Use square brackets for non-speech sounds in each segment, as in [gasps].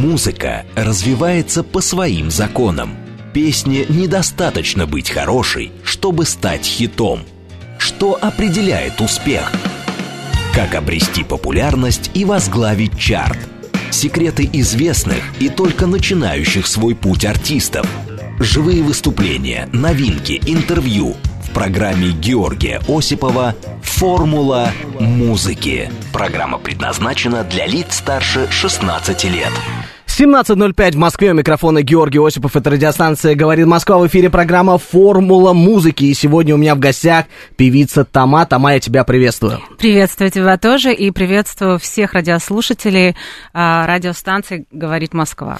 Музыка развивается по своим законам. Песне недостаточно быть хорошей, чтобы стать хитом. Что определяет успех? Как обрести популярность и возглавить чарт? Секреты известных и только начинающих свой путь артистов. Живые выступления, новинки, интервью – в программе Георгия Осипова «Формула музыки». Программа предназначена для лиц старше 16 лет. 17.05 в Москве. У микрофона Георгий Осипов. Это радиостанция «Говорит Москва». В эфире программа «Формула музыки». И сегодня у меня в гостях певица Тома. Тома, я тебя приветствую. Приветствую тебя тоже. И приветствую всех радиослушателей а, радиостанции «Говорит Москва».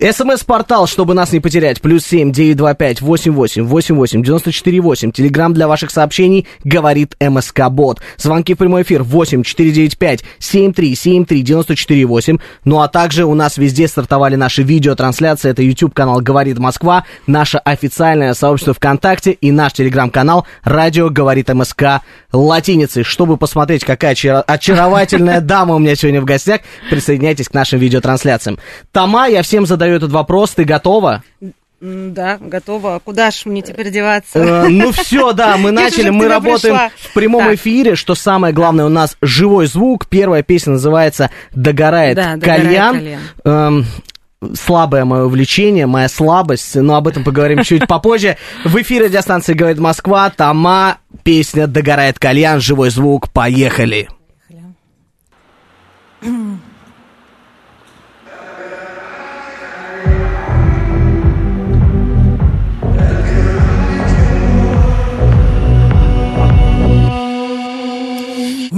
СМС-портал, чтобы нас не потерять, плюс семь, девять, два, пять, восемь, восемь, восемь, восемь, девяносто четыре, восемь. Телеграмм для ваших сообщений говорит МСК Бот. Звонки в прямой эфир восемь, четыре, девять, пять, семь, три, семь, три, девяносто четыре, восемь. Ну а также у нас везде стартовали наши видеотрансляции. Это YouTube канал Говорит Москва, наше официальное сообщество ВКонтакте и наш телеграм-канал Радио Говорит МСК латиницей. Чтобы посмотреть, какая очаровательная дама у меня сегодня в гостях, присоединяйтесь к нашим видеотрансляциям. Тома, я всем задаю задаю этот вопрос. Ты готова? Да, готова. Куда ж мне теперь деваться? Э, ну [laughs] все, да, мы начали, мы работаем в прямом эфире. Что самое главное, у нас живой звук. Первая песня называется «Догорает кальян». Эм, слабое мое увлечение, моя слабость, но об этом поговорим чуть [laughs] попозже. В эфире радиостанции «Говорит Москва», Тома, песня «Догорает кальян», живой звук, поехали. Поехали.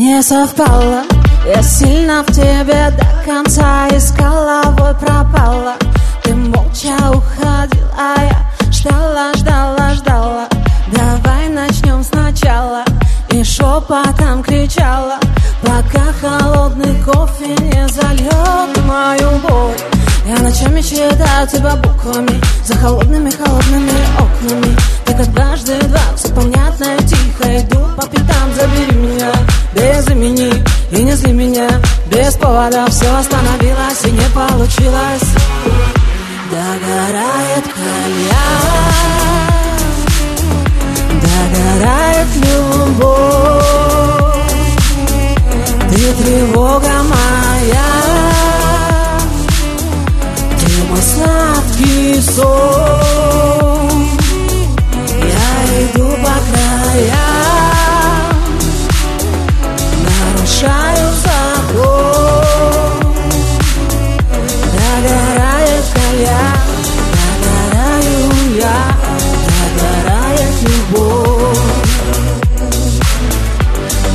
Не совпало. Я сильно в тебе до конца И с головой пропала. Ты молча уходил, а я ждала, ждала, ждала. Давай начнем сначала. И шепотом кричала. Пока холодный кофе не зальет мою боль Я ночами читаю тебя буквами За холодными-холодными окнами. Ты как дважды два, все понятно и тихо. Иду по пятам, забери меня без имени И не зли меня. Без повода Все остановилось и не получилось. Догорает кальян Догорает любовь. Ты тревога сон Я иду по краям нарушаю закон. Догорает кальян, догораю я Догорает любовь.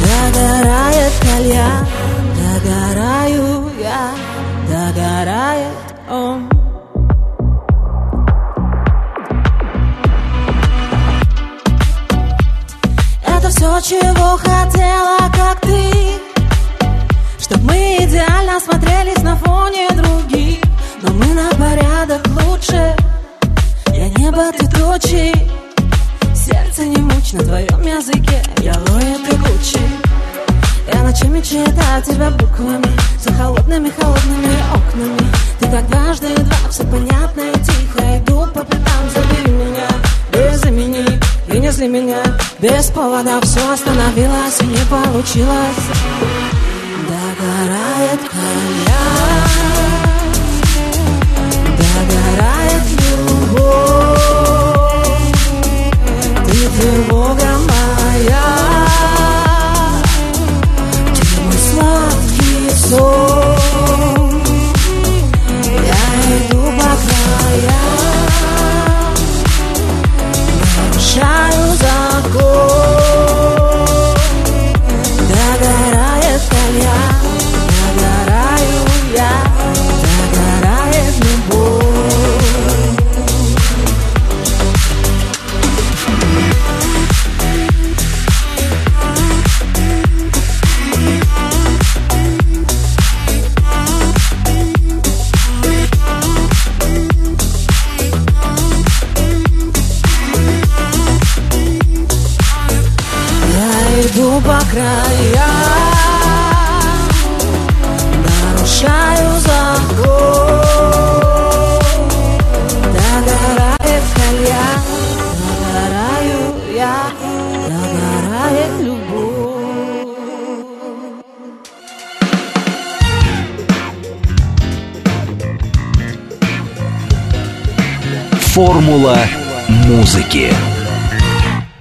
Догорает кальян, чего хотела, как ты. Чтоб мы идеально смотрелись на фоне других. Но мы на порядок лучше. Я небо, ты тучи. Сердце не мучь на твоем языке. Я лоя, ты Гуччи Я ночами читаю тебя буквами. За холодными-холодными окнами. Ты так дважды два, все понятно и тихо. Иду по пятам, забери меня Без имени и не зли меня. Без повода все остановилось и не получилось. Догорает кальян Догорает любовь. Ты тревога моя. Ты мой сладкий сон края. Нарушаю закон. Догорает колья, Догораю я. Догорает любовь. Формула музыки.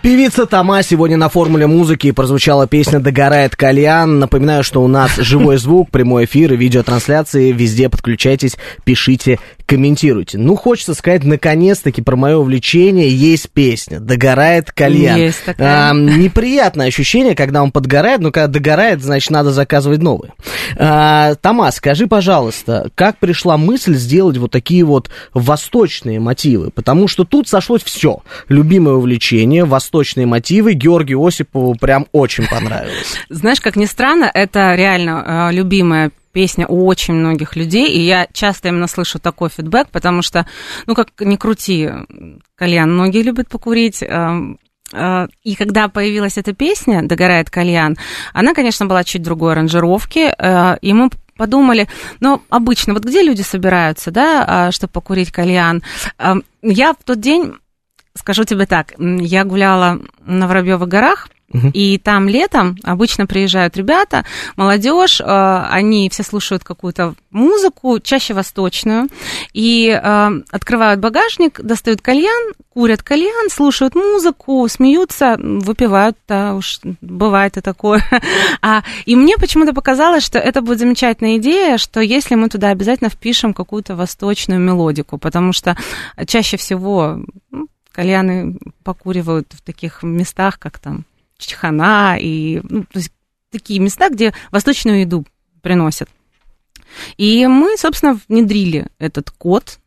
Певица Тома сегодня на формуле музыки прозвучала песня «Догорает кальян». Напоминаю, что у нас живой звук, прямой эфир и видеотрансляции. Везде подключайтесь, пишите, комментируйте. Ну, хочется сказать, наконец-таки про мое увлечение есть песня «Догорает кальян». Есть такая. А, неприятное ощущение, когда он подгорает, но когда догорает, значит, надо заказывать новый. А, Тома, скажи, пожалуйста, как пришла мысль сделать вот такие вот восточные мотивы? Потому что тут сошлось все. Любимое увлечение, восточные мотивы. Георгию Осипову прям очень понравилось. [laughs] Знаешь, как ни странно, это реально э, любимая песня у очень многих людей, и я часто именно слышу такой фидбэк, потому что, ну, как ни крути, кальян многие любят покурить, эм, э, и когда появилась эта песня «Догорает кальян», она, конечно, была чуть другой аранжировки, э, и мы подумали, ну, обычно, вот где люди собираются, да, чтобы покурить кальян? Эм, Я в тот день, скажу тебе так, я гуляла на Воробьевых горах, и там летом обычно приезжают ребята, молодежь, э, они все слушают какую-то музыку, чаще восточную, и э, открывают багажник, достают кальян, курят кальян, слушают музыку, смеются, выпивают, да, уж бывает и такое. [laughs] А, и мне почему-то показалось, что это будет замечательная идея, что если мы туда обязательно впишем какую-то восточную мелодику, потому что чаще всего ну, кальяны покуривают в таких местах, как там Чехана и ну, то есть такие места, где восточную еду приносят. И мы, собственно, внедрили этот код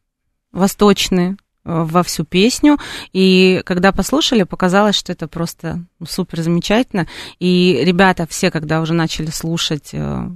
восточный э, во всю песню, и когда послушали, показалось, что это просто супер замечательно. И ребята все, когда уже начали слушать э,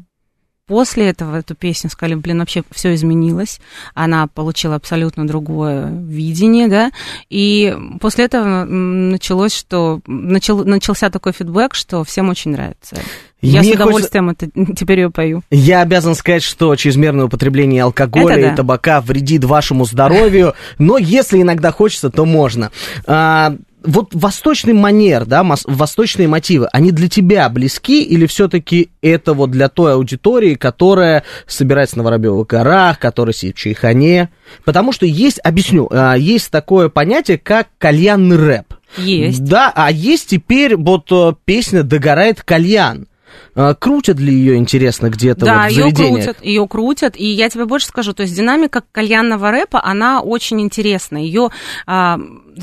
после этого эту песню, сказали, блин, вообще все изменилось, она получила абсолютно другое видение, да, и после этого началось, что начал, начался такой фидбэк, что всем очень нравится. Я Мне с удовольствием это [laughs] теперь ее пою. Я обязан сказать, что чрезмерное употребление алкоголя Это и да. табака вредит вашему здоровью, но если иногда хочется, то можно. А, вот восточный манер, да, восточные мотивы, они для тебя близки или все-таки это вот для той аудитории, которая собирается на Воробьевых горах, которая сидит в Чайхане? Потому что есть, объясню, а, есть такое понятие, как кальянный рэп. Есть. Да, а есть теперь вот э, песня «Догорает кальян». А, Крутят ли ее, интересно, где-то Да, вот в ее заведениях? крутят, ее крутят. И я тебе больше скажу, то есть динамика кальянного рэпа, она очень интересна. Ее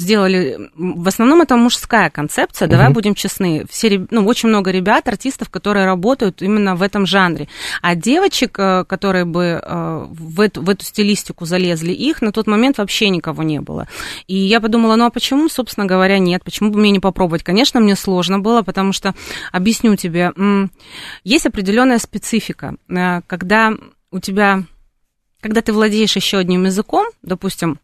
сделали, в основном это мужская концепция, давай будем честны. Все, ну, очень много ребят, артистов, которые работают именно в этом жанре. А девочек, э, которые бы э, в эту, в эту стилистику залезли, их на тот момент вообще никого не было. И я подумала, ну а почему, собственно говоря, нет? Почему бы мне не попробовать? Конечно, мне сложно было, потому что, объясню тебе, есть определенная специфика, э, когда у тебя, когда ты владеешь еще одним языком, допустим,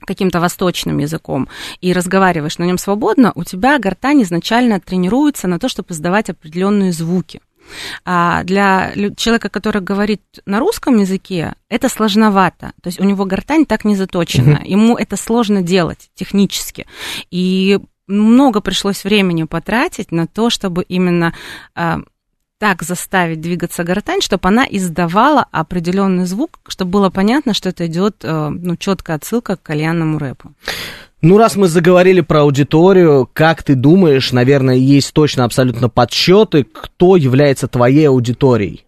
каким-то восточным языком и разговариваешь на нем свободно, у тебя гортань изначально тренируется на то, чтобы издавать определенные звуки. А для человека, который говорит на русском языке, это сложновато. То есть у него гортань так не заточена. Ему это сложно делать технически. И много пришлось времени потратить на то, чтобы именно а, так заставить двигаться гортань, чтобы она издавала определенный звук, чтобы было понятно, что это идет э, ну, четкая отсылка к кальянному рэпу. Ну, раз мы заговорили про аудиторию, как ты думаешь, наверное, есть точно абсолютно подсчеты, кто является твоей аудиторией?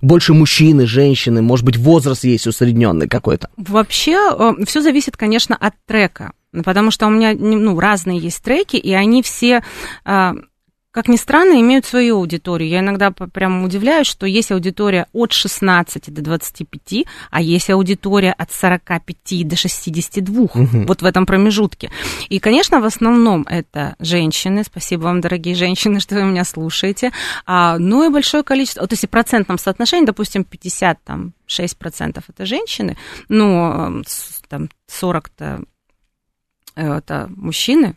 Больше мужчины, женщины, может быть, возраст есть усредненный какой-то. Вообще, все зависит, конечно, от трека. Потому что у меня ну, разные есть треки, и они все, а, как ни странно, имеют свою аудиторию. Я иногда прям удивляюсь, что есть аудитория от 16 до 25, а есть аудитория от 45 до 62, вот в этом промежутке. И, конечно, в основном это женщины. Спасибо вам, дорогие женщины, [laughs] что вы меня слушаете. А, ну и большое количество, вот если в процентном соотношении, допустим, 50, там, 6% это женщины, ну, э, с- там, 40-то э, это мужчины,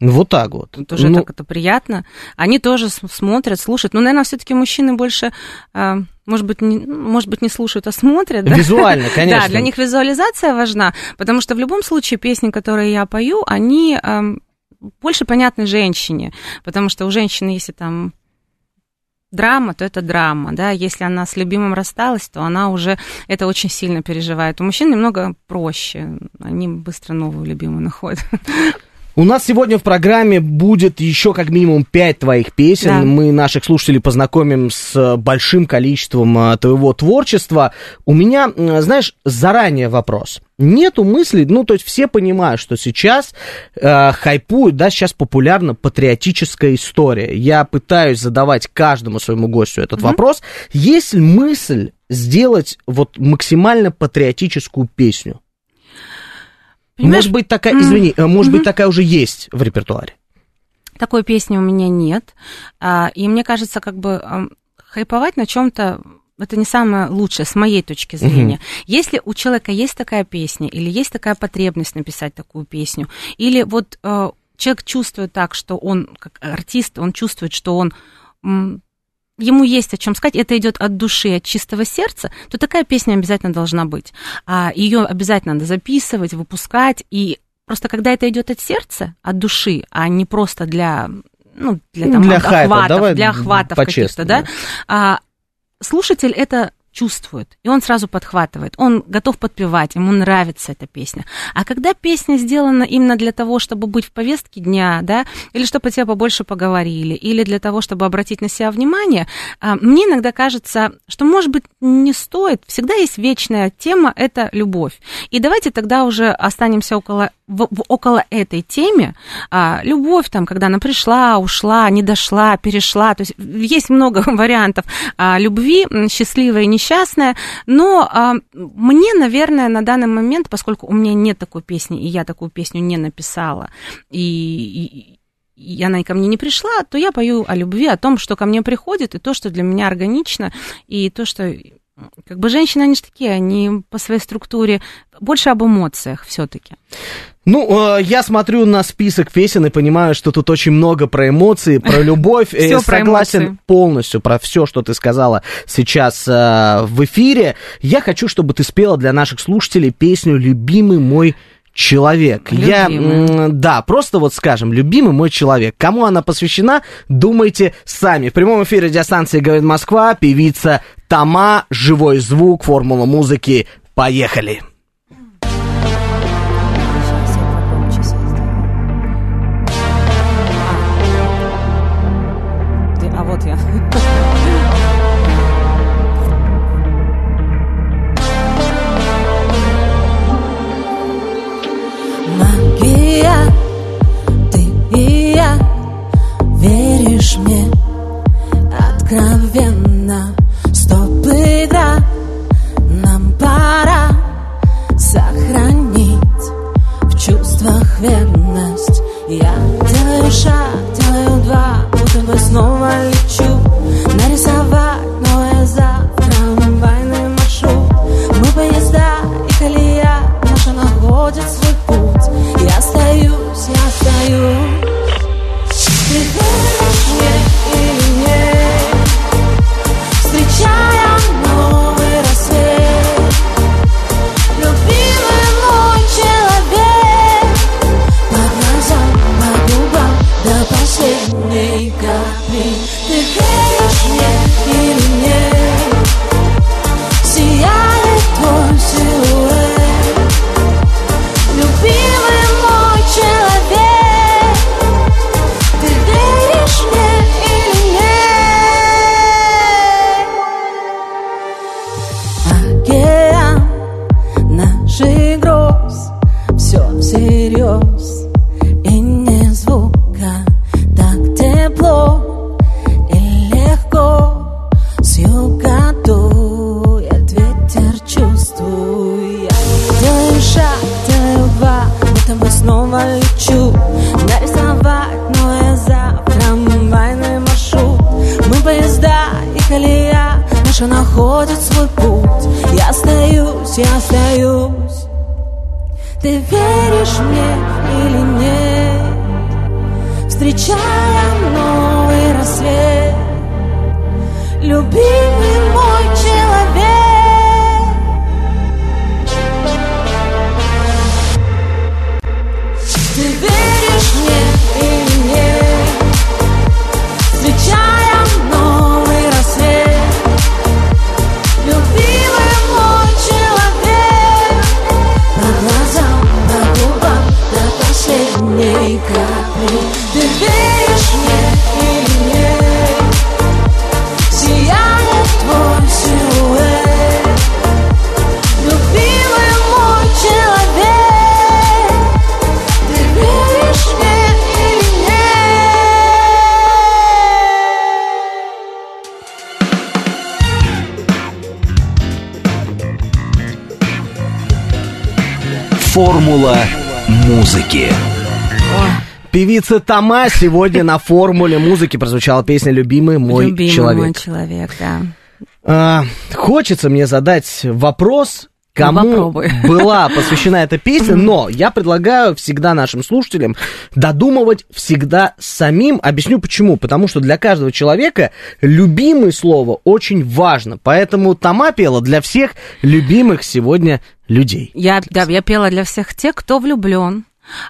вот так вот. тоже Ну, так это приятно. Они тоже смотрят, слушают. Ну, наверное, все-таки мужчины больше, э, может быть, не, может быть, не слушают, а смотрят. Да? Визуально, [laughs] конечно. Да, для них визуализация важна, потому что в любом случае песни, которые я пою, они больше понятны женщине, потому что у женщины, если там драма, то это драма, да, если она с любимым рассталась, то она уже это очень сильно переживает. У мужчин немного проще, они быстро новую любимую находят. [laughs] У нас сегодня в программе будет еще как минимум пять твоих песен. Да. Мы наших слушателей познакомим с большим количеством а, твоего творчества. У меня, знаешь, заранее вопрос. Нету мыслей, ну, то есть все понимают, что сейчас э, хайпует, да, сейчас популярна патриотическая история. Я пытаюсь задавать каждому своему гостю этот вопрос. Есть ли мысль сделать вот максимально патриотическую песню? Понимаешь, Может быть, такая, извини, э, может быть, такая уже есть в репертуаре. Такой песни у меня нет. А, И мне кажется, как бы хайповать на чем-то это не самое лучшее с моей точки зрения. Если у человека есть такая песня, или есть такая потребность написать такую песню, или вот э, человек чувствует так, что он, как артист, он чувствует, что он м, ему есть о чем сказать, это идет от души, от чистого сердца, то такая песня обязательно должна быть. А ее обязательно надо записывать, выпускать. И просто когда это идет от сердца, от души, а не просто для ну, для, там, для ох- хайпа, охватов, давай для охватов каких-то, да, а, слушатель это чувствует, и он сразу подхватывает, он готов подпевать, ему нравится эта песня. А когда песня сделана именно для того, чтобы быть в повестке дня, да, или чтобы о тебе побольше поговорили, или для того, чтобы обратить на себя внимание, а, мне иногда кажется, что, может быть, не стоит, всегда есть вечная тема, это любовь. И давайте тогда уже останемся около, в- в- около этой теме. А, любовь там, когда она пришла, ушла, не дошла, перешла, то есть есть много [laughs] вариантов а, любви, м, счастливая и несчастная, но а, мне, наверное, на данный момент, поскольку у меня нет такой песни, и я такую песню не написала, и, и- и она и ко мне не пришла, то я пою о любви, о том, что ко мне приходит, и то, что для меня органично, и то, что как бы женщины, они же такие, они по своей структуре больше об эмоциях все-таки. Ну, э, я смотрю на список песен и понимаю, что тут очень много про эмоции, про [laughs] любовь. Э, про Согласен эмоции. полностью про все, что ты сказала сейчас э, в эфире. Я хочу, чтобы ты спела для наших слушателей песню «Любимый мой человек». Я, Любимый. м, да, просто вот скажем, «Любимый мой человек». Кому она посвящена, думайте сами. В прямом эфире радиостанции «Говорит Москва» певица Тома, «Живой звук», «Формула музыки». Поехали! lost Любимый Формула музыки. Певица Тома сегодня на формуле музыки прозвучала песня «Любимый мой Любимый человек». мой человек, да. А, хочется мне задать вопрос, кому Ну, [laughs] была посвящена эта песня, но я предлагаю всегда нашим слушателям додумывать всегда самим. Объясню почему. Потому что для каждого человека любимое слово очень важно. Поэтому Тома пела для всех любимых сегодня людей. Я, да, я пела для всех тех, кто влюблен,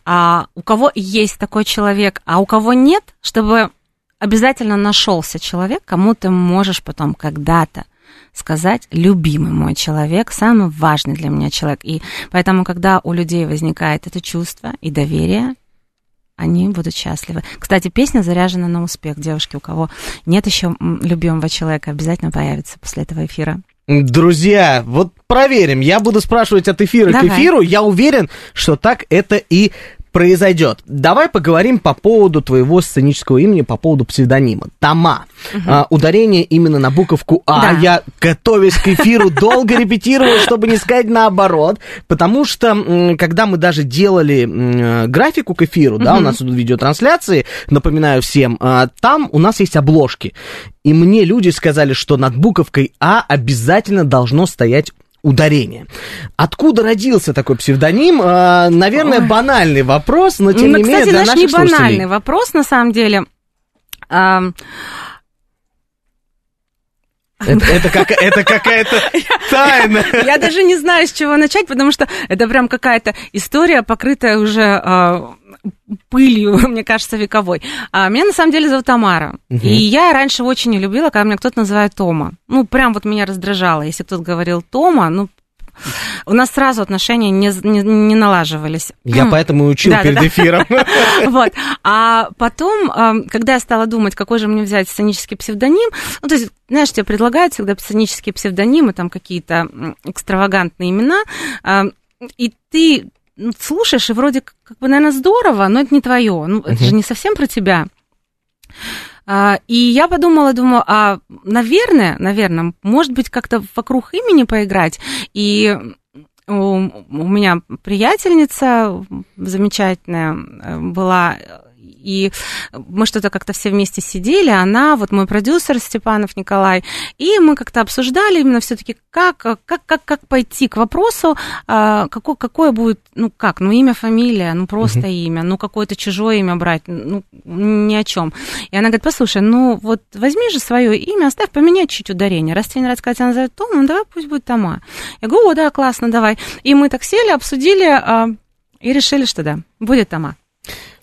а у кого есть такой человек, а у кого нет, чтобы обязательно нашелся человек, кому ты можешь потом когда-то сказать, любимый мой человек, самый важный для меня человек. И поэтому, когда у людей возникает это чувство и доверие, они будут счастливы. Кстати, песня заряжена на успех. Девушки, у кого нет еще любимого человека, обязательно появится после этого эфира. Друзья, вот проверим. Я буду спрашивать от эфира Давай. к эфиру. Я уверен, что так это и произойдет. Давай поговорим по поводу твоего сценического имени, по поводу псевдонима. Тома. А, ударение именно на буковку А. Да. Я, готовясь к эфиру, долго репетировал, чтобы не сказать наоборот. Потому что, когда мы даже делали э, графику к эфиру, да, у нас идут видеотрансляции, напоминаю всем, а, там у нас есть обложки. И мне люди сказали, что над буковкой А обязательно должно стоять ударение. Откуда родился такой псевдоним? А, наверное, банальный вопрос, но тем Ну, не менее Кстати, для наш наших не банальный слушателей. вопрос, на самом деле. Ам, Это, это как- это какая-то [laughs] тайна. [laughs] Я даже не знаю, с чего начать, потому что это прям какая-то история, покрытая уже а, пылью, [laughs] мне кажется, вековой. А, меня на самом деле зовут Тамара. И я раньше очень не любила, когда меня кто-то называет Тома. Ну, прям вот меня раздражало. Если кто-то говорил Тома, ну, у нас сразу отношения не, не, не налаживались. Я поэтому и учил Да, перед да. эфиром. [laughs] Вот. А потом, когда я стала думать, какой же мне взять сценический псевдоним, ну, то есть, знаешь, тебе предлагают всегда сценические псевдонимы, там какие-то экстравагантные имена, и ты слушаешь, и вроде как, как бы, наверное, здорово, но это не твое, ну, это же не совсем про тебя. А, И я подумала, думаю, а, наверное, наверное, может быть, как-то вокруг имени поиграть. И у, у меня приятельница замечательная э, была, и мы что-то как-то все вместе сидели, она, вот мой продюсер Степанов Николай, и мы как-то обсуждали именно все-таки, как, как, как, как пойти к вопросу, а, какое, какое будет, ну как, ну имя, фамилия, ну просто имя, ну какое-то чужое имя брать, ну ни о чем. И она говорит, послушай, ну вот возьми же свое имя, оставь, поменяй чуть ударение. Раз тебе не нравится, когда тебя называют Том, ну давай пусть будет Тома. Я говорю, о, да, классно, давай. И мы так сели, обсудили а, и решили, что да, будет Тома.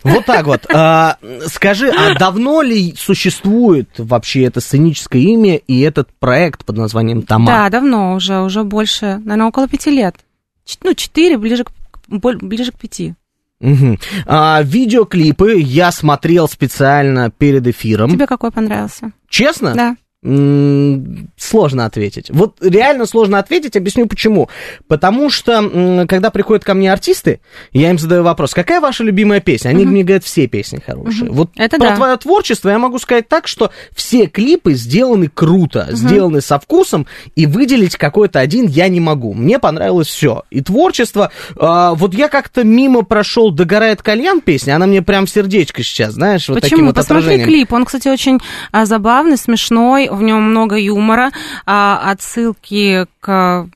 Вот так вот. А, скажи, а давно ли существует вообще это сценическое имя и этот проект под названием Тома? Да, давно уже, уже больше, наверное, около пяти лет. Ч- Ну, четыре, ближе к, ближе к пяти. Мгм. А, видеоклипы я смотрел специально перед эфиром. Тебе какой понравился? Честно? Да. Сложно ответить. Вот реально сложно ответить, объясню почему. Потому что, когда приходят ко мне артисты, я им задаю вопрос, какая ваша любимая песня? Они мне говорят, все песни хорошие. Вот Это про да. твое творчество я могу сказать так, что все клипы сделаны круто, сделаны со вкусом, и выделить какой-то один я не могу. Мне понравилось все. И творчество. а, вот я как-то мимо прошел «Догорает кальян» песня, она мне прям в сердечко сейчас, знаешь, вот таким Почему? вот Посмотри отражением. клип. Он, кстати, очень а, забавный, смешной, в нем много юмора, а, отсылки к,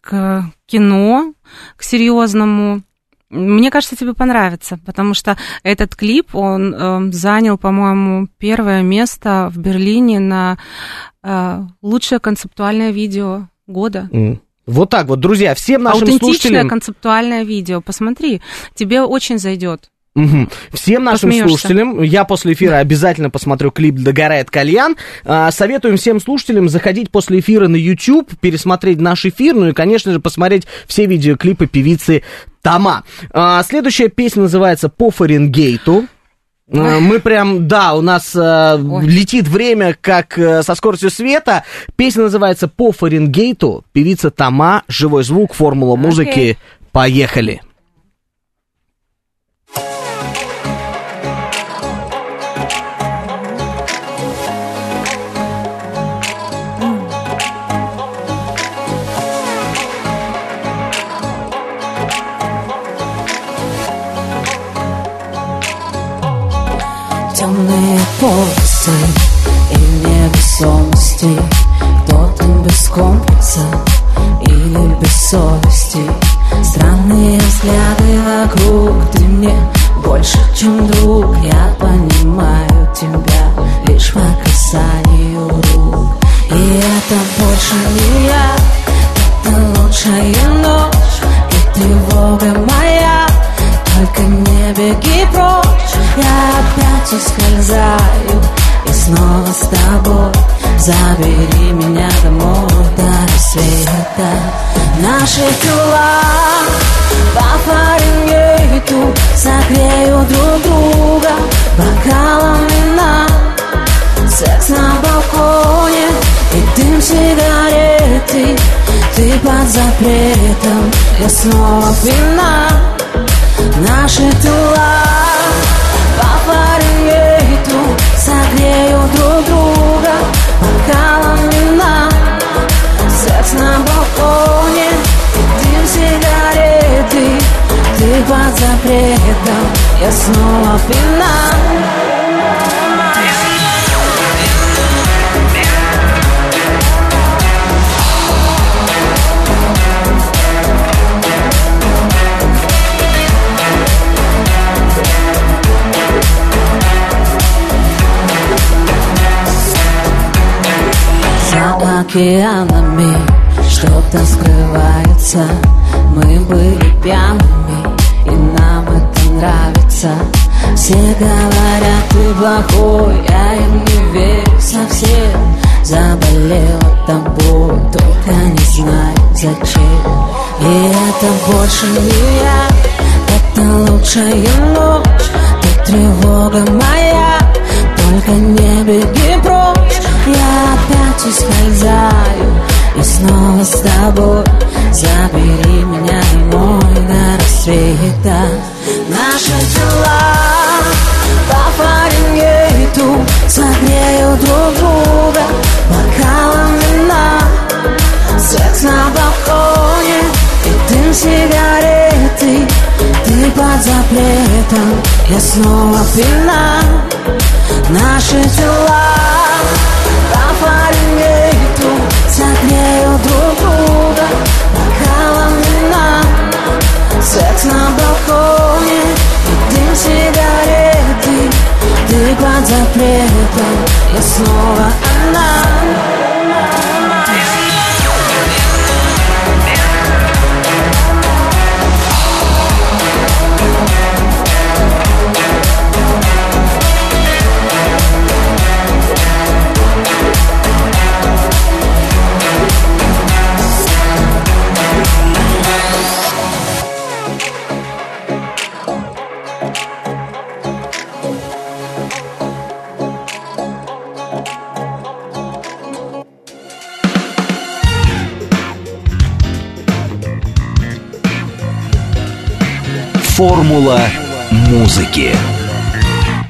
к кино, к серьезному. Мне кажется, тебе понравится, потому что этот клип, он э, занял, по-моему, первое место в Берлине на э, лучшее концептуальное видео года. М. Вот так вот, друзья, всем нашим Аутентичное слушателям... концептуальное видео. Посмотри, тебе очень зайдет. Мгм. Всем нашим Посмеешься. слушателям, я после эфира обязательно посмотрю клип «Догорает кальян». А, советуем всем слушателям заходить после эфира на YouTube, пересмотреть наш эфир, ну и, конечно же, посмотреть все видеоклипы певицы Тома. А, следующая песня называется «По Фаренгейту». А, Мы прям, да, у нас а, Ой. летит время, как э, со скоростью света. Песня называется «По Фаренгейту». Певица Тома, живой звук, формула музыки. Окей. Поехали. Океанами что-то скрывается. Мы были пьяными, и нам это нравится. Все говорят, ты плохой, а я не верю совсем. Заболела тобой, только не знаю зачем. И это больше не я, это лучшая ночь Ты тревога моя, только не беги прочь Я опять ускользаю и снова с тобой. Забери меня домой до рассвета Наши тела по Фаренгейту Согреют друг друга. Бокалом вина Секс на балконе и дым сигареты. Ты под запретом, я снова пьяна. Наши тела по Фаренгейту Согреют друг друга Секс на балконе и сигареты. Ты под запретом, я снова одна Формула музыки.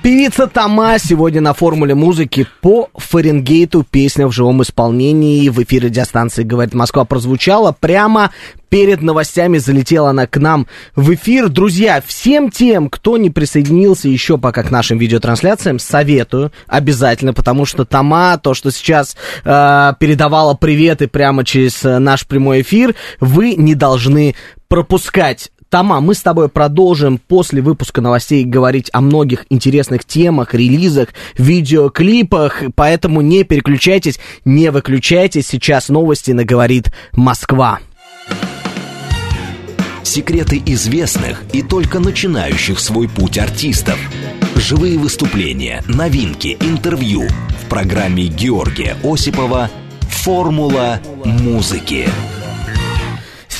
Певица Тома сегодня на формуле музыки по Фаренгейту. Песня в живом исполнении в эфире радиостанции «Говорит Москва» прозвучала прямо перед новостями. Залетела она к нам в эфир. Друзья, всем тем, кто не присоединился еще пока к нашим видеотрансляциям, советую обязательно, потому что Тома, то, что сейчас э, передавала приветы прямо через наш прямой эфир, вы не должны пропускать. Тома, мы с тобой продолжим после выпуска новостей говорить о многих интересных темах, релизах, видеоклипах, поэтому не переключайтесь, не выключайтесь. Сейчас новости на «Говорит Москва». Секреты известных и только начинающих свой путь артистов. Живые выступления, новинки, интервью. В программе Георгия Осипова «Формула музыки».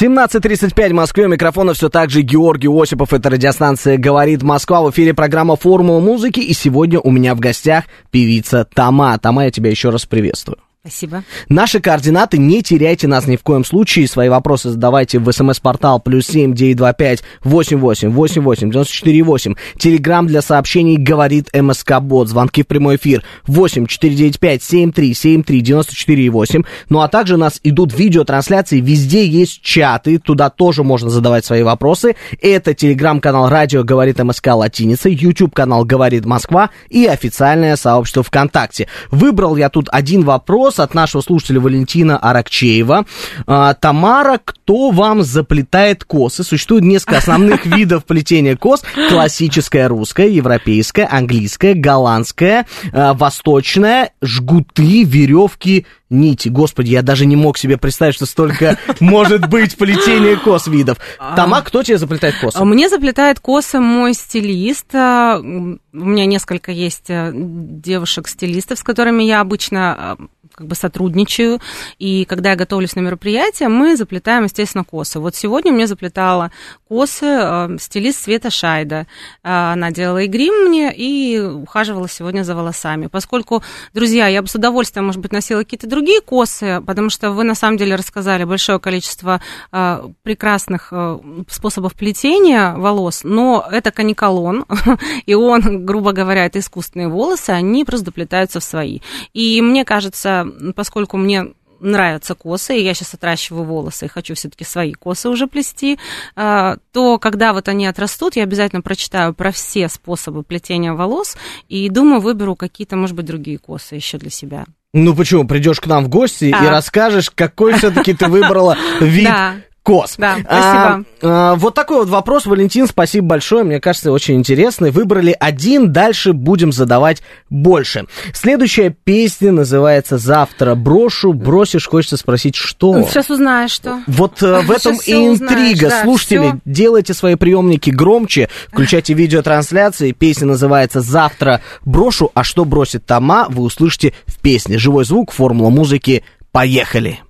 17.35 в Москве. Микрофона все так же Георгий Осипов. Это радиостанция «Говорит Москва». В эфире программа «Формула музыки». И сегодня у меня в гостях певица Тома. Тома, я тебя еще раз приветствую. Спасибо. Наши координаты, не теряйте нас ни в коем случае. Свои вопросы задавайте в смс-портал плюс семь девять два пять восемь восемь восемь восемь девяносто четыре восемь. Телеграмм для сообщений говорит МСК Бот. Звонки в прямой эфир восемь четыре девять пять семь три семь три девяносто четыре восемь. Ну а также у нас идут видеотрансляции, везде есть чаты, туда тоже можно задавать свои вопросы. Это телеграм-канал Радио говорит МСК латиницей, YouTube канал говорит Москва и официальное сообщество ВКонтакте. Выбрал я тут один вопрос от нашего слушателя Валентина Аракчеева. А, Тамара, кто вам заплетает косы? Существует несколько основных [laughs] видов плетения кос. Классическая русская, европейская, английская, голландская, а, восточная, жгуты, веревки, нити. Господи, я даже не мог себе представить, что столько [laughs] может быть плетения кос видов. Тома, кто тебе заплетает косы? А Мне заплетает косы мой стилист. А, У меня несколько есть э, девушек-стилистов, с которыми я обычно а, как бы сотрудничаю. И когда я готовлюсь на мероприятие, мы заплетаем, естественно, косы. Вот сегодня мне заплетала косы э, стилист Света Шайда. Э, Она делала и грим мне, и ухаживала сегодня за волосами. Поскольку, друзья, я бы с удовольствием, может быть, носила какие-то другие косы, потому что вы, на самом деле, рассказали большое количество э, прекрасных э, способов плетения волос, но это каниколон, [laughs] и он, грубо говоря, это искусственные волосы, они просто доплетаются в свои. И мне кажется, поскольку мне нравятся косы, и я сейчас отращиваю волосы и хочу все-таки свои косы уже плести, а, то когда вот они отрастут, я обязательно прочитаю про все способы плетения волос и думаю, выберу какие-то, может быть, другие косы еще для себя. Ну почему? Придешь к нам в гости и А. расскажешь, какой все-таки ты выбрала [laughs] вид Да. Кос. Да, А, спасибо. а, вот такой вот вопрос, Валентин, спасибо большое, мне кажется, очень интересный. Выбрали один, дальше будем задавать больше. Следующая песня называется «Завтра брошу». Бросишь, хочется спросить, что? Сейчас узнаешь, что. Вот э, в этом и узнаешь, интрига. да, Слушатели, всё. делайте свои приемники громче, включайте [laughs] видеотрансляции. Песня называется «Завтра брошу», а что бросит Тома, вы услышите в песне. Живой звук, формула музыки. Поехали!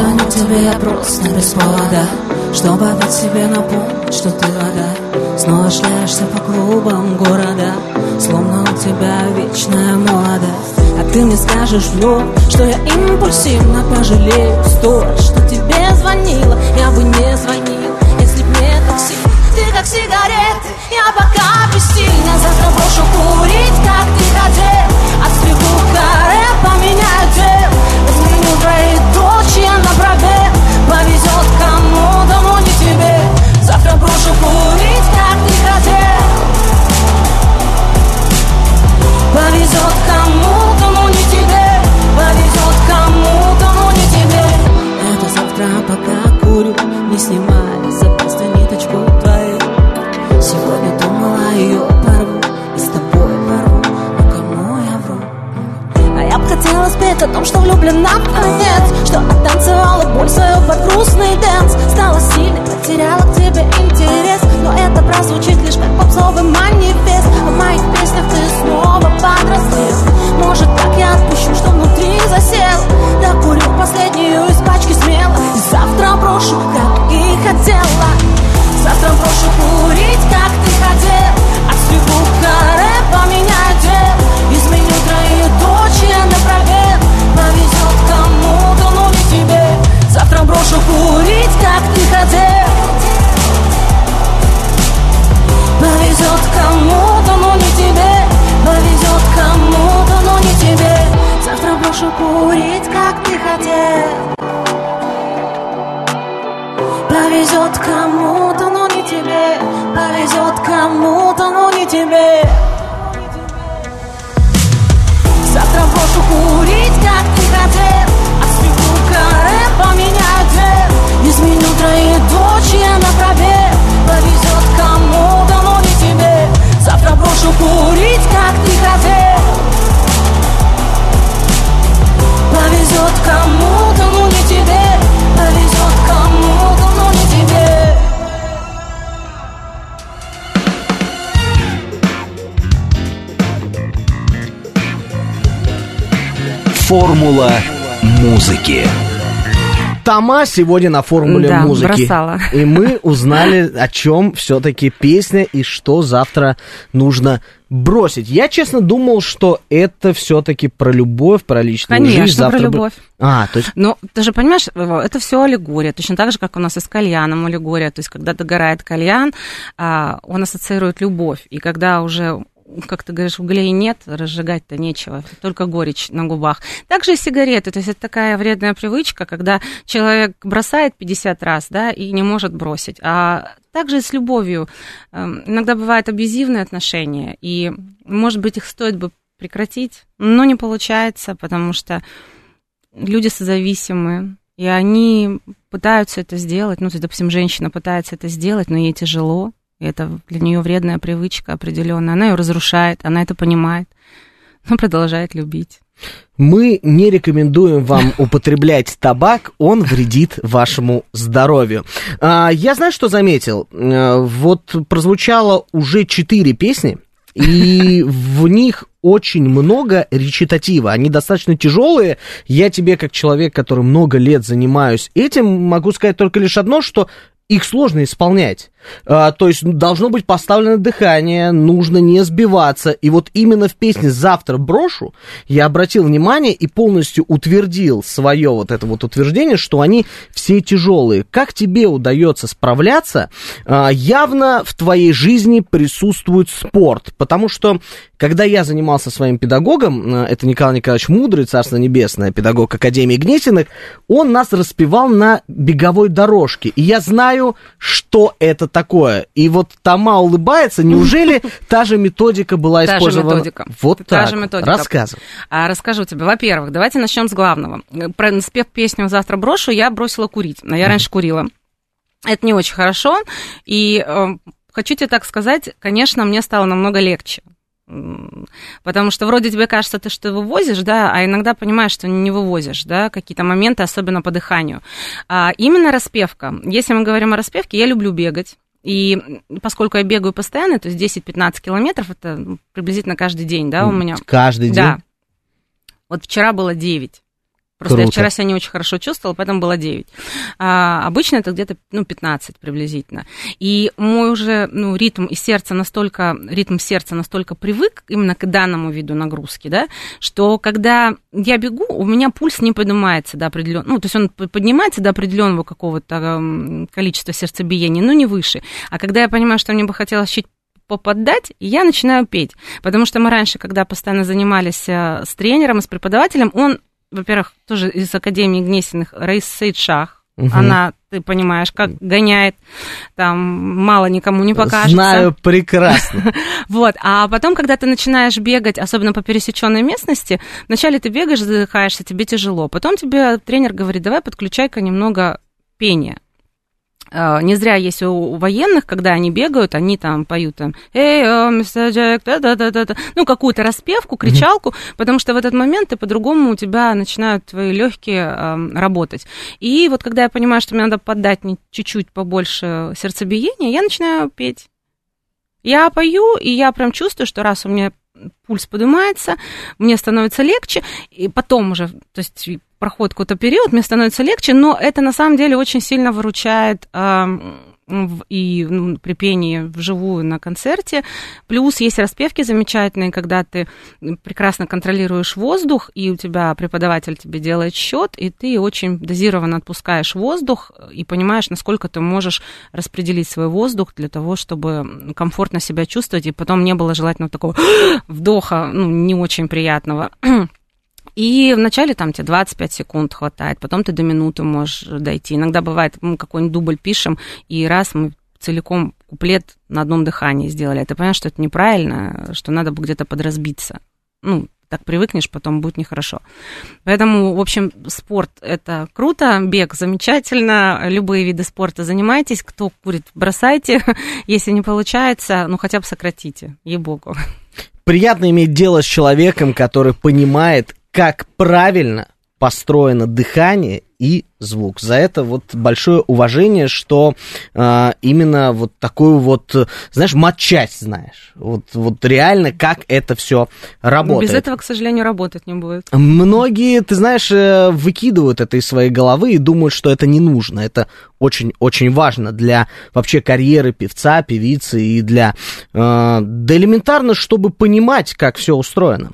Позвоню тебе я просто без повода. Чтобы опять себе напомнить, что ты вода. Снова шляешься по клубам города. Словно у тебя вечная молодость. А ты мне скажешь вновь, что я импульсивно пожалею. Стоит, что тебе звонила, я бы не звонил Если б не такси, ты как сигареты Я пока стиля, завтра брошу курить, как ты хотел Формула музыки. Тома сегодня на формуле Да, музыки. бросала. И мы узнали, о чем все-таки песня и что завтра нужно бросить. Я, честно, думал, что это все-таки про любовь, про личную Конечно, жизнь. Завтра про любовь. А, то есть Ну, ты же понимаешь, это все аллегория. Точно так же, как у нас и с кальяном аллегория. То есть, когда догорает кальян, а, он ассоциирует любовь. И когда уже как ты говоришь, углей нет, разжигать-то нечего, только горечь на губах. Также и сигареты, то есть это такая вредная привычка, когда человек бросает 50 раз, да, и не может бросить. А также с любовью. Эм, Иногда бывают абьюзивные отношения, и, может быть, их стоит бы прекратить, но не получается, потому что люди созависимы, и они пытаются это сделать. Ну, то есть, допустим, женщина пытается это сделать, но ей тяжело. Это для нее вредная привычка определенная. Она ее разрушает, она это понимает, но продолжает любить. мы не рекомендуем вам [laughs] употреблять табак, он вредит вашему здоровью. А, я знаю, что заметил. А, Вот прозвучало уже четыре песни, и [laughs] в них очень много речитатива. Они достаточно тяжелые. Я тебе, как человек, который много лет занимаюсь этим, могу сказать только лишь одно, что их сложно исполнять. А, то есть ну, должно быть поставлено дыхание, нужно не сбиваться. И вот именно в песне «Завтра брошу» я обратил внимание и полностью утвердил свое вот это вот утверждение, что они все тяжелые. Как тебе удается справляться? А, явно в твоей жизни присутствует спорт, потому что когда я занимался своим педагогом, а, это Николай Николаевич Мудрый, Царство Небесное, педагог Академии Гнесиных, он нас распевал на беговой дорожке. И я знаю, что это такое. И вот Тома улыбается, неужели [laughs] та же методика была Та же использована? методика. Вот Та так. же методика. Рассказывай. А, расскажу тебе. Во-первых, давайте начнем с главного. Про спев песню «Завтра брошу» я бросила курить. Но я раньше курила. Это не очень хорошо. И э, хочу тебе так сказать, конечно, мне стало намного легче. Потому что вроде тебе кажется, ты что вывозишь, да, а иногда понимаешь, что не вывозишь, да, какие-то моменты, особенно по дыханию. А именно распевка. Если мы говорим о распевке, я люблю бегать. И поскольку я бегаю постоянно, то есть 10-15 километров, это ну, приблизительно каждый день, да, у меня. Каждый день. Да. Вот вчера было 9. Просто я Круто. вчера себя не очень хорошо чувствовала, поэтому было 9. А, обычно это где-то ну, 15 приблизительно. И мой уже ну, ритм и сердце настолько, ритм сердца настолько привык именно к данному виду нагрузки, да, что когда я бегу, у меня пульс не поднимается до определенного, ну, то есть он поднимается до определенного какого-то м, количества сердцебиения, но не выше. А когда я понимаю, что мне бы хотелось чуть поподдать, и я начинаю петь. Потому что мы раньше, когда постоянно занимались э, с тренером, с преподавателем, он, во-первых, тоже из Академии Гнесиных, Раис Сейд Шах, Мгм. она, ты понимаешь, как гоняет, там мало никому не покажется. Знаю прекрасно. [laughs] Вот, а потом, когда ты начинаешь бегать, особенно по пересеченной местности, вначале ты бегаешь, задыхаешься, тебе тяжело. Потом тебе тренер говорит, давай подключай-ка немного пения. А, Не зря есть у военных, когда они бегают, они там поют там, эй, о, мистер Джек, да-да-да-да, ну, какую-то распевку, кричалку, потому что в этот момент ты по-другому у тебя начинают твои легкие эм, работать. И вот когда я понимаю, что мне надо поддать чуть-чуть побольше сердцебиения, я начинаю петь. Я пою, и я прям чувствую, что раз у меня пульс поднимается, мне становится легче, и потом уже, то есть проходит какой-то период, мне становится легче, но это на самом деле очень сильно выручает в- и ну, при пении вживую на концерте. Плюс есть распевки замечательные, когда ты прекрасно контролируешь воздух, и у тебя преподаватель тебе делает счет, и ты очень дозированно отпускаешь воздух и понимаешь, насколько ты можешь распределить свой воздух для того, чтобы комфортно себя чувствовать, и потом не было желательно такого [gasps] вдоха, ну, не очень приятного. [clears throat] И вначале там тебе 25 секунд хватает, потом ты до минуты можешь дойти. Иногда бывает, мы какой-нибудь дубль пишем, и раз мы целиком куплет на одном дыхании сделали. А ты понимаешь, что это неправильно, что надо бы где-то подразбиться. Ну, так привыкнешь, потом будет нехорошо. Поэтому, в общем, спорт – это круто, бег замечательно, любые виды спорта занимайтесь, кто курит, бросайте, [laughs] если не получается, ну, хотя бы сократите, ей-богу. Приятно иметь дело с человеком, который понимает, как правильно построено дыхание и звук. За это вот большое уважение, что а, именно вот такую вот, знаешь, матчасть знаешь. Вот, вот реально, как это все работает. Без этого, к сожалению, работать не будет. Многие, ты знаешь, э, выкидывают это из своей головы и думают, что это не нужно. Это очень-очень важно для вообще карьеры певца, певицы и для... Э, да элементарно, чтобы понимать, как все устроено.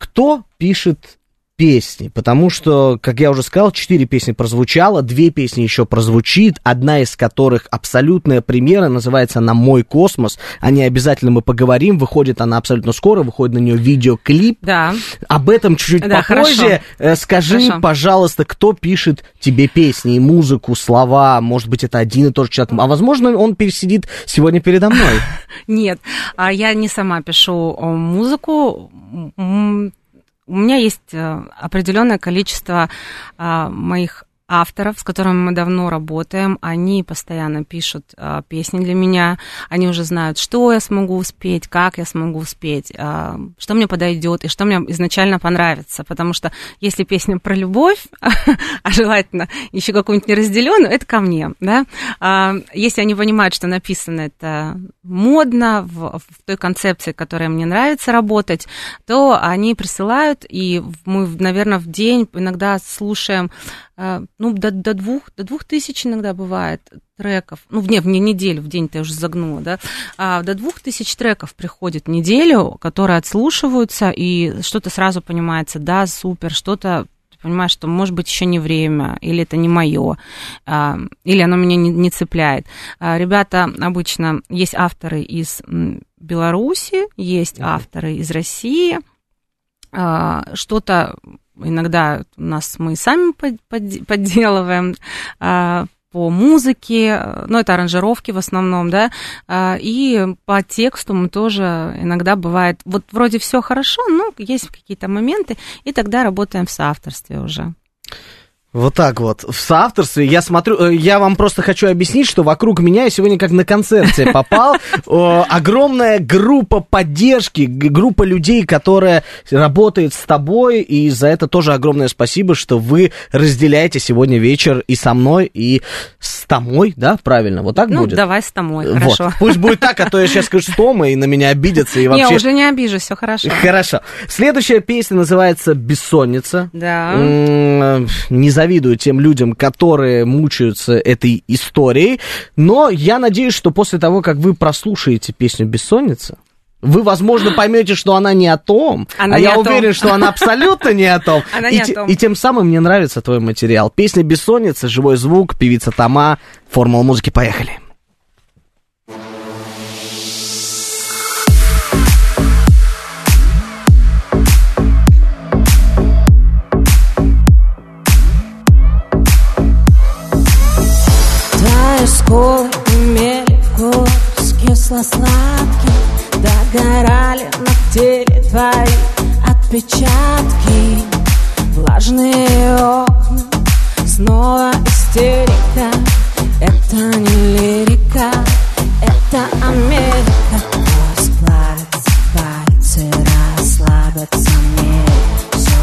Кто пишет песни, потому что, как я уже сказал, четыре песни прозвучало, две песни еще прозвучит, одна из которых абсолютная премьера, называется она «Мой космос», о ней обязательно мы поговорим, выходит она абсолютно скоро, выходит на нее видеоклип. Да. Об этом чуть-чуть Да, попозже. Э, Скажи, Хорошо. пожалуйста, кто пишет тебе песни музыку, слова, может быть, это один и тот же человек, а возможно, он пересидит сегодня передо мной. [laughs] Нет, а я не сама пишу э, музыку. У меня есть э, определенное количество а, моих авторов, с которыми мы давно работаем. Они постоянно пишут а, песни для меня. Они уже знают, что я смогу успеть, как я смогу успеть, а, что мне подойдет и что мне изначально понравится. Потому что если песня про любовь, [laughs] а желательно еще какую-нибудь неразделенную, это ко мне. Да? А, если они понимают, что написано это модно, в, в той концепции, которая мне нравится работать, то они присылают, и мы, наверное, в день иногда слушаем э, ну, до, до, двух, до двух тысяч иногда бывает треков. Ну, в, не, в не- неделю, в день-то я уже загнула, да. А, до двух тысяч треков приходит в неделю, которые отслушиваются, и что-то сразу понимается, да, супер, что-то понимаешь, что может быть еще не время, или это не мое, или оно меня не, не цепляет. А, Ребята обычно есть авторы из Беларуси, есть авторы из России, а, что-то иногда у нас мы сами под- под- подделываем а, по музыке, ну, это аранжировки в основном, да, а, и по тексту мы тоже иногда бывает, вот вроде все хорошо, но есть какие-то моменты, и тогда работаем в соавторстве уже. Вот так вот, в соавторстве. Я смотрю, э, я вам просто хочу объяснить, что вокруг меня я сегодня как на концерте [laughs] попал. Огромная группа поддержки, группа людей, которая работает с тобой, и за это тоже огромное спасибо, что вы разделяете сегодня вечер и со мной, и с Томой, да, правильно? Вот так Ну, будет? давай с тобой, Вот. хорошо. Пусть будет так, а то я сейчас скажу с Томой, и на меня обидятся, и вообще... Не, уже не обижусь, все хорошо. Хорошо. Следующая песня называется «Бессонница». Да. Не завидую тем людям, которые мучаются этой историей, но я надеюсь, что после того, как вы прослушаете песню «Бессонница», вы, возможно, поймете, что она не о том, Она а я том. уверен, что она абсолютно не о том. Она и, не о том. и тем самым мне нравится твой материал. Песня «Бессонница», живой звук, певица Тома, формула музыки, поехали. Скулы имели вкус кисло-сладкий Догорали на теле твои отпечатки. Влажные окна, снова истерика. Это не лирика, это Америка. Плавятся пальцы, расслабятся мне. Все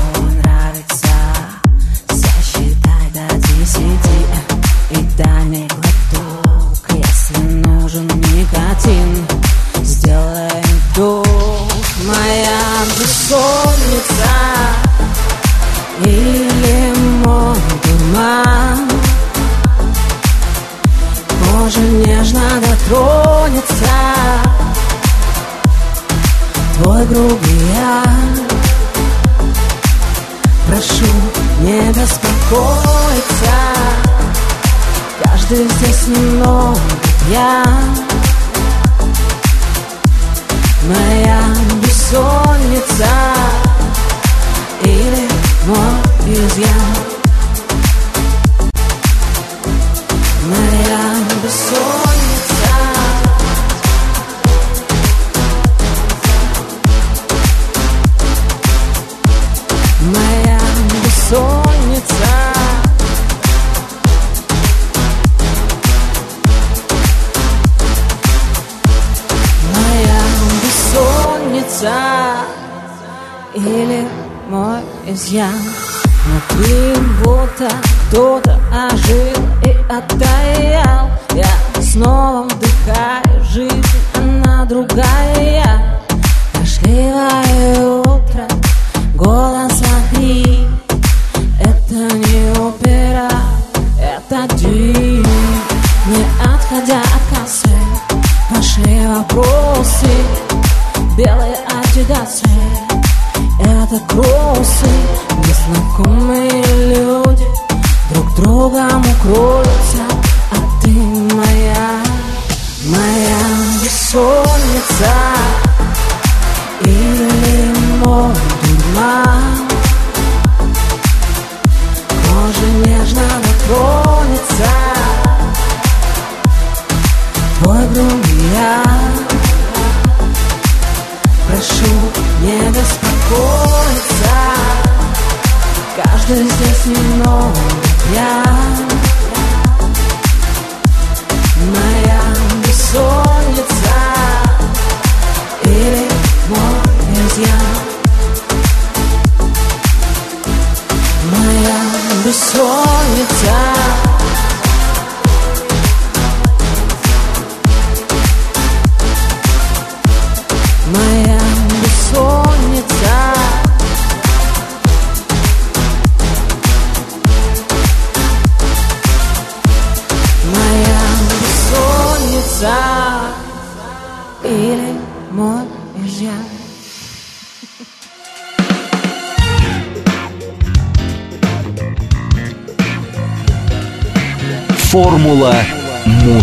сосчитай до десяти И дай мне никотин Сделай вдох, моя бессонница. Или мой дурман. Кожа нежно дотронется. Твой грубиян Прошу не беспокоиться Каждый здесь немного пьян Моя бессонница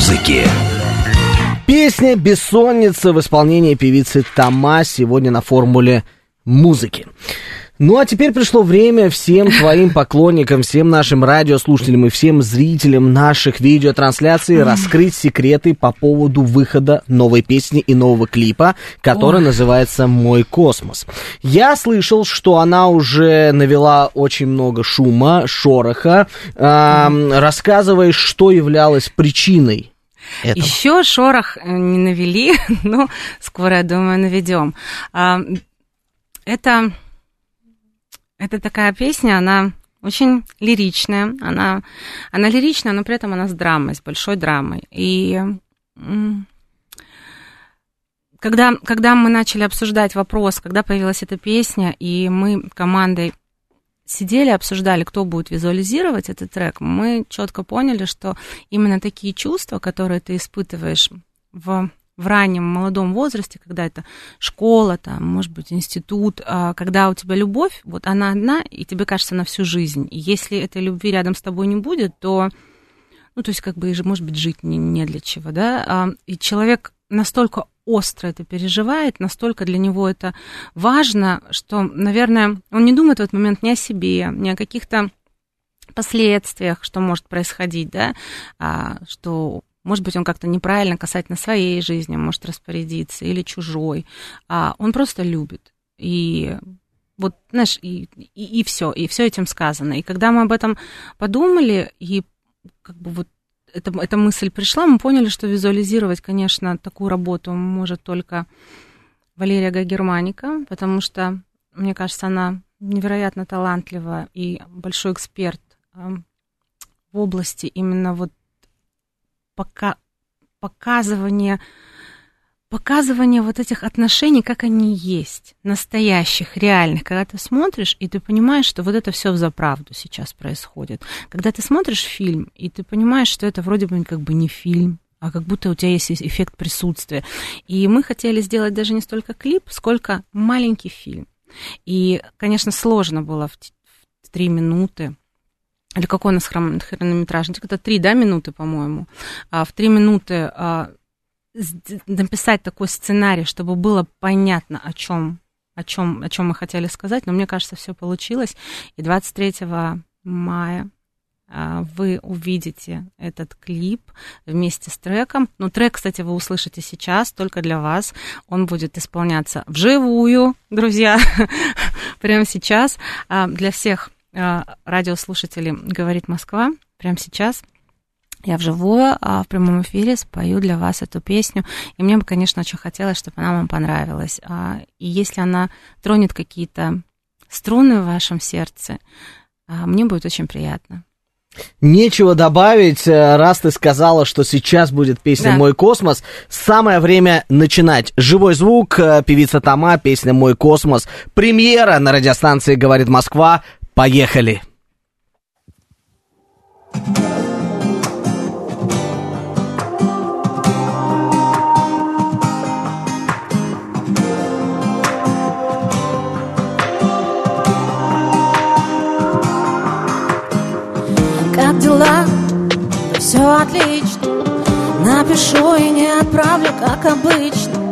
музыки. Песня «Бессонница» в исполнении певицы Тома сегодня на формуле музыки. Ну а теперь пришло время всем твоим [laughs] поклонникам, всем нашим радиослушателям и всем зрителям наших видеотрансляций раскрыть секреты по поводу выхода новой песни и нового клипа, который Ой. называется «Мой космос». Я слышал, что она уже навела очень много шума, шороха. Ам, рассказывай, что являлось причиной этого. Еще шорох э, не навели, [laughs] но скоро, я думаю, наведем. А, Это, это такая песня, она очень лиричная. Она, она лиричная, но при этом она с драмой, с большой драмой. И когда, когда мы начали обсуждать вопрос, когда появилась эта песня, и мы командой сидели, обсуждали, кто будет визуализировать этот трек, мы четко поняли, что именно такие чувства, которые ты испытываешь в, в раннем молодом возрасте, когда это школа, там, может быть, институт, а, когда у тебя любовь, вот она одна, и тебе кажется на всю жизнь. И если этой любви рядом с тобой не будет, то, ну, то есть, как бы, может быть, жить не, не для чего, да, А, и человек настолько остро это переживает, настолько для него это важно, что, наверное, он не думает в этот момент ни о себе, ни о каких-то последствиях, что может происходить, да, а, что, может быть, он как-то неправильно касательно своей жизни может распорядиться или чужой, а он просто любит. И вот, знаешь, и, и, и все, и все этим сказано. И когда мы об этом подумали, и как бы вот эта, эта мысль пришла, мы поняли, что визуализировать, конечно, такую работу может только Валерия Гагерманика, потому что, мне кажется, она невероятно талантлива и большой эксперт э, в области именно вот пока, показывания показывание вот этих отношений, как они есть, настоящих, реальных, когда ты смотришь, и ты понимаешь, что вот это все за правду сейчас происходит. Когда ты смотришь фильм, и ты понимаешь, что это вроде бы как бы не фильм, а как будто у тебя есть эффект присутствия. И мы хотели сделать даже не столько клип, сколько маленький фильм. И, конечно, сложно было в, в три минуты или какой у нас хрон- хронометраж? Ну, Это три, да, минуты, по-моему. А в три минуты а, написать такой сценарий, чтобы было понятно, о чем, о чем, о чем мы хотели сказать. Но мне кажется, все получилось. И 23 мая а, вы увидите этот клип вместе с треком. Ну, трек, кстати, вы услышите сейчас, только для вас. Он будет исполняться вживую, друзья, [laughs] прямо сейчас. А, Для всех а, радиослушателей «Говорит Москва» прямо сейчас я вживую а, в прямом эфире спою для вас эту песню. И мне бы, конечно, очень хотелось, чтобы она вам понравилась. А, И если она тронет какие-то струны в вашем сердце, а, мне будет очень приятно. Нечего добавить, э, раз ты сказала, что сейчас будет песня Да. «Мой космос», самое время начинать. Живой звук, э, певица Тома, песня «Мой космос». Премьера на радиостанции «Говорит Москва». Поехали! Отлично. Напишу и не отправлю, как обычно.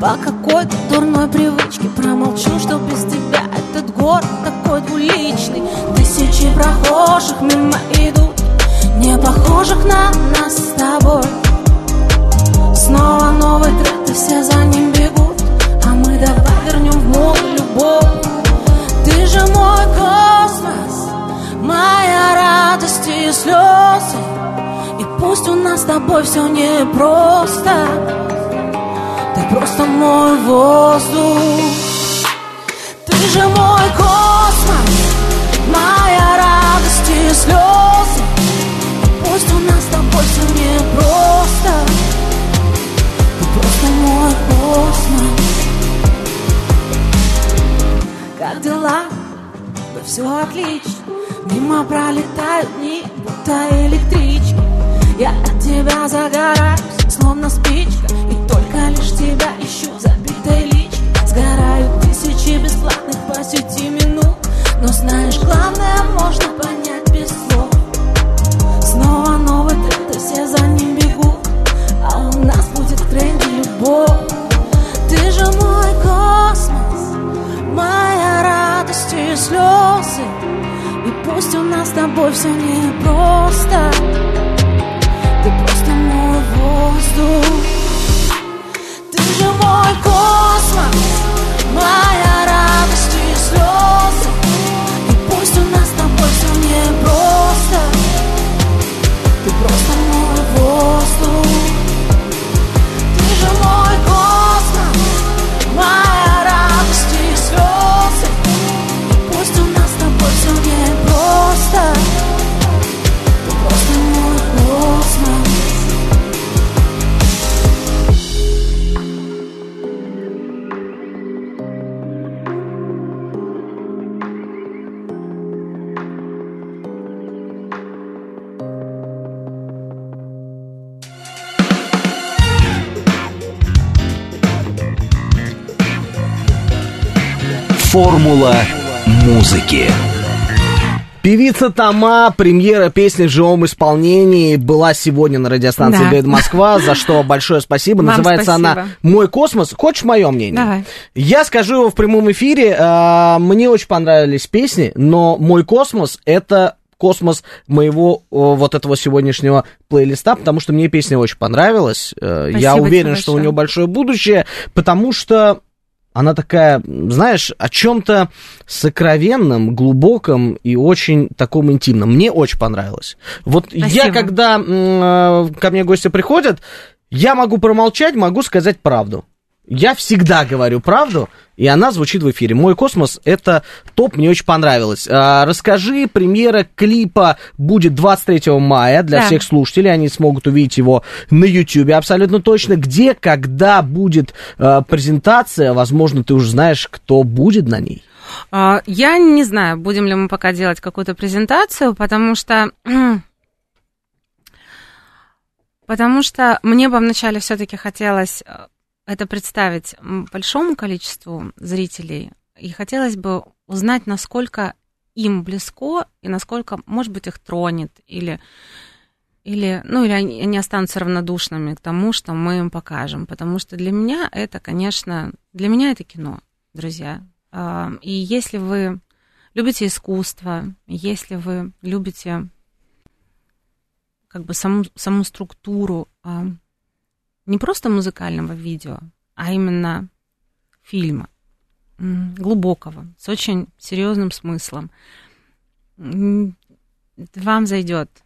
По какой-то дурной привычке Промолчу, что без тебя этот город такой двуличный. Тысячи прохожих мимо идут Не похожих на нас с тобой. Снова новый трек, и все за ним бегут. А мы давай вернем в моду любовь слезы И пусть у нас с тобой все непросто. Ты просто мой воздух. Ты же мой космос Моя радость и слезы. И пусть у нас с тобой все непросто. Ты просто мой космос. Как дела? Да все отлично. Мимо пролетают дни, будто электрички Я от тебя загораюсь, словно спичка. И только лишь тебя ищу забитой личке Сгорают тысячи бесплатных по сети минут. Но знаешь, главное можно понять без слов. Снова новый тренд, и все за ним бегут. А у нас будет в тренде любовь. Ты же мой космос Моя радость и слезы И пусть у нас с тобой все непросто. Ты просто мой воздух. Ты же мой космос Моя Формула музыки. Певица Тома, премьера песни в живом исполнении была сегодня на радиостанции Да. «Говорит Москва», за что большое спасибо. Вам Называется она спасибо. «Мой космос». Хочешь мое мнение? Давай. Я скажу его в прямом эфире. А, Мне очень понравились песни, но «Мой космос» — это космос моего вот этого сегодняшнего плейлиста, потому что мне песня очень понравилась. Э, Я Спасибо уверен, тебе что у большое. нее большое будущее, потому что она такая, знаешь, о чем-то сокровенном, глубоком и очень таком интимном. Мне очень понравилось. Вот я, Спасибо. когда м, э, ко мне гости приходят, я могу промолчать, могу сказать правду. Я всегда говорю правду, и она звучит в эфире. Мой космос это топ, мне очень понравилось. А, расскажи, премьера клипа будет 23 мая для Да. всех слушателей. Они смогут увидеть его на YouTube абсолютно точно. Где, когда будет э, презентация, возможно, ты уже знаешь, кто будет на ней. А, Я не знаю, будем ли мы пока делать какую-то презентацию, потому что... [clears throat] Потому что мне бы вначале все-таки хотелось э, это представить большому количеству зрителей, и хотелось бы узнать, насколько им близко и насколько, может быть, их тронет, или, или, ну, или они, они останутся равнодушными к тому, что мы им покажем. Потому что для меня это, конечно, для меня это кино, друзья. А, И если вы любите искусство, если вы любите как бы саму, саму структуру а, не просто музыкального видео, а именно фильма, глубокого, с очень серьезным смыслом, вам зайдет.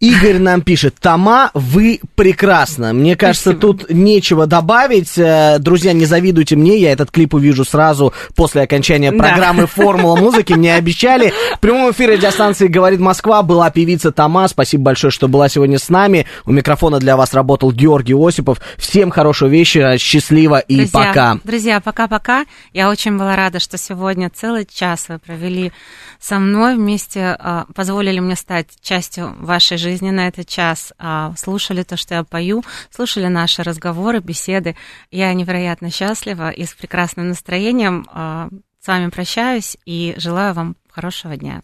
Игорь нам пишет, Тома, вы прекрасно. Мне кажется, Спасибо. тут нечего добавить. Э, Друзья, не завидуйте мне, я этот клип увижу сразу после окончания Да. программы [laughs] «Формула музыки». Мне обещали. В прямом эфире радиостанции «Говорит Москва» была певица Тома. Спасибо большое, что была сегодня с нами. У микрофона для вас работал Георгий Осипов. Всем хорошего вечера, счастливо и Друзья, пока. Друзья, пока-пока. Я очень была рада, что сегодня целый час вы провели со мной вместе, а, позволили мне стать частью вашей жизни на этот час, а, слушали то, что я пою, слушали наши разговоры, беседы. Я невероятно счастлива и с прекрасным настроением а, с вами прощаюсь и желаю вам хорошего дня.